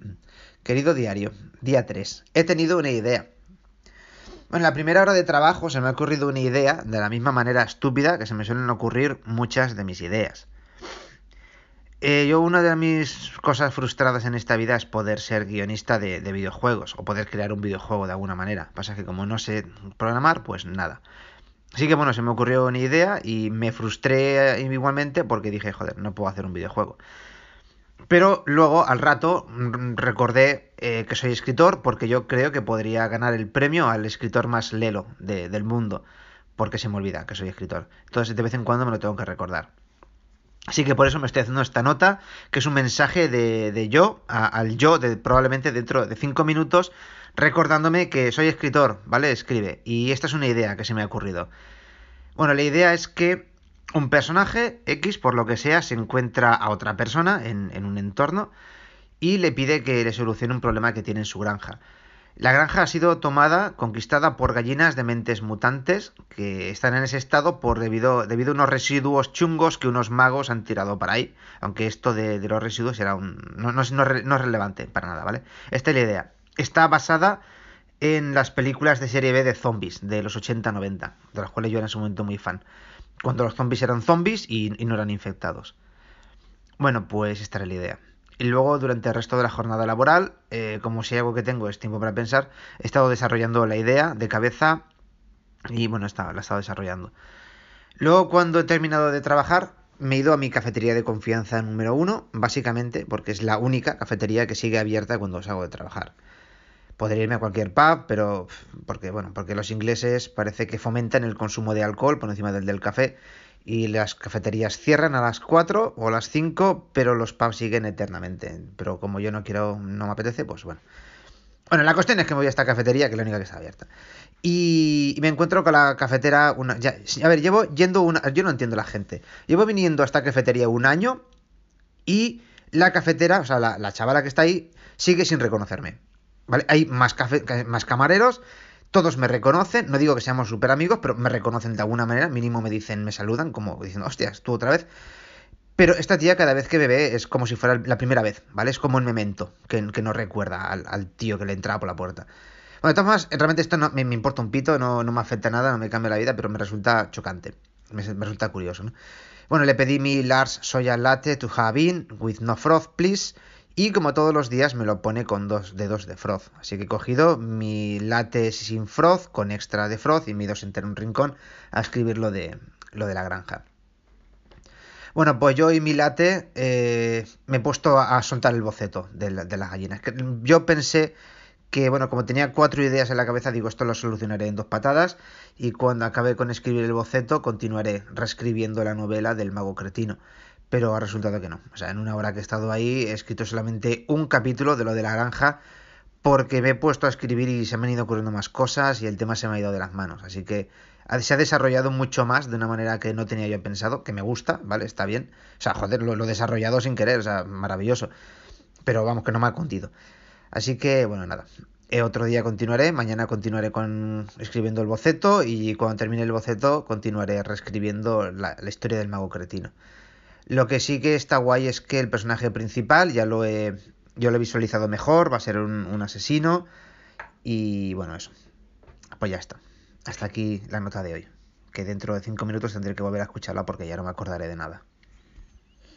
Querido diario, día 3. He tenido una idea. Bueno, en la primera hora de trabajo se me ha ocurrido una idea de la misma manera estúpida que se me suelen ocurrir muchas de mis ideas. Eh, yo una de mis cosas frustradas en esta vida es poder ser guionista de, de, videojuegos o poder crear un videojuego de alguna manera. Pasa que como no sé programar, pues nada. Así que bueno, se me ocurrió una idea y me frustré igualmente porque dije, joder, no puedo hacer un videojuego. Pero luego, al rato, recordé eh, que soy escritor porque yo creo que podría ganar el premio al escritor más lelo de, del mundo. Porque se me olvida que soy escritor. Entonces, de vez en cuando me lo tengo que recordar. Así que por eso me estoy haciendo esta nota, que es un mensaje de, de yo a, al yo de probablemente dentro de cinco minutos recordándome que soy escritor, ¿vale? Escribe. Y esta es una idea que se me ha ocurrido. Bueno, la idea es que un personaje X, por lo que sea, se encuentra a otra persona en, en un entorno y le pide que le solucione un problema que tiene en su granja. La granja ha sido tomada, conquistada por gallinas de mentes mutantes que están en ese estado por debido, debido a unos residuos chungos que unos magos han tirado para ahí. Aunque esto de, los residuos era un, no, no, no, no es relevante para nada, ¿vale? Esta es la idea está basada en las películas de serie B de zombies de los 80-90, de las cuales yo era en ese momento muy fan. Cuando los zombies eran zombies y, no eran infectados. Bueno, pues esta era la idea. Y luego, durante el resto de la jornada laboral, eh, como si algo que tengo es tiempo para pensar, he estado desarrollando la idea de cabeza y bueno, la he estado desarrollando. Luego, cuando he terminado de trabajar, me he ido a mi cafetería de confianza número uno, básicamente porque es la única cafetería que sigue abierta cuando salgo de trabajar. Podría irme a cualquier pub, pero porque bueno, porque los ingleses parece que fomentan el consumo de alcohol por encima del del café y las cafeterías cierran a las 4 o a las 5, pero los pubs siguen eternamente. Pero como yo no quiero, no me apetece, pues bueno. Bueno, la cuestión es que me voy a esta cafetería, que es la única que está abierta. Y, me encuentro con la cafetera. Una, ya, a ver, llevo yendo una. Yo no entiendo la gente. Llevo viniendo a esta cafetería un año y la cafetera, o sea, la, la chavala que está ahí, sigue sin reconocerme. ¿Vale? Hay más, cafe, más camareros, todos me reconocen, no digo que seamos súper amigos, pero me reconocen de alguna manera, mínimo me dicen, me saludan, como diciendo, hostias, tú otra vez. Pero esta tía cada vez que bebe es como si fuera la primera vez, ¿vale? Es como un memento, que, que no recuerda al, al, tío que le entraba por la puerta. Bueno, de todas formas, realmente esto no, me, me, importa un pito, no, no me afecta nada, no me cambia la vida, pero me resulta chocante, me, me resulta curioso, ¿no? Bueno, le pedí mi Lars Soya Latte to have in, with no froth, please. Y como todos los días me lo pone con dos dedos de froth. Así que he cogido mi latte sin froth, con extra de froth, y me he ido a sentar en un rincón a escribir lo de, lo de la granja. Bueno, pues yo y mi latte eh, me he puesto a, a, soltar el boceto de, la, de las gallinas. Yo pensé que, bueno, como tenía cuatro ideas en la cabeza, digo, esto lo solucionaré en dos patadas. Y cuando acabe con escribir el boceto, continuaré reescribiendo la novela del mago cretino pero ha resultado que no. O sea, en una hora que he estado ahí he escrito solamente un capítulo de lo de la granja porque me he puesto a escribir y se me han ido ocurriendo más cosas y el tema se me ha ido de las manos. Así que se ha desarrollado mucho más de una manera que no tenía yo pensado, que me gusta, ¿vale? Está bien. O sea, joder, lo, he desarrollado sin querer, o sea, maravilloso. Pero vamos, que no me ha contido. Así que, bueno, nada. Eh, otro día continuaré, mañana continuaré con escribiendo el boceto y cuando termine el boceto continuaré reescribiendo la historia del mago cretino. Lo que sí que está guay es que el personaje principal ya lo he, yo lo he visualizado mejor, va a ser un, un asesino y bueno, eso. Pues ya está. Hasta aquí la nota de hoy. Que dentro de 5 minutos tendré que volver a escucharla porque ya no me acordaré de nada.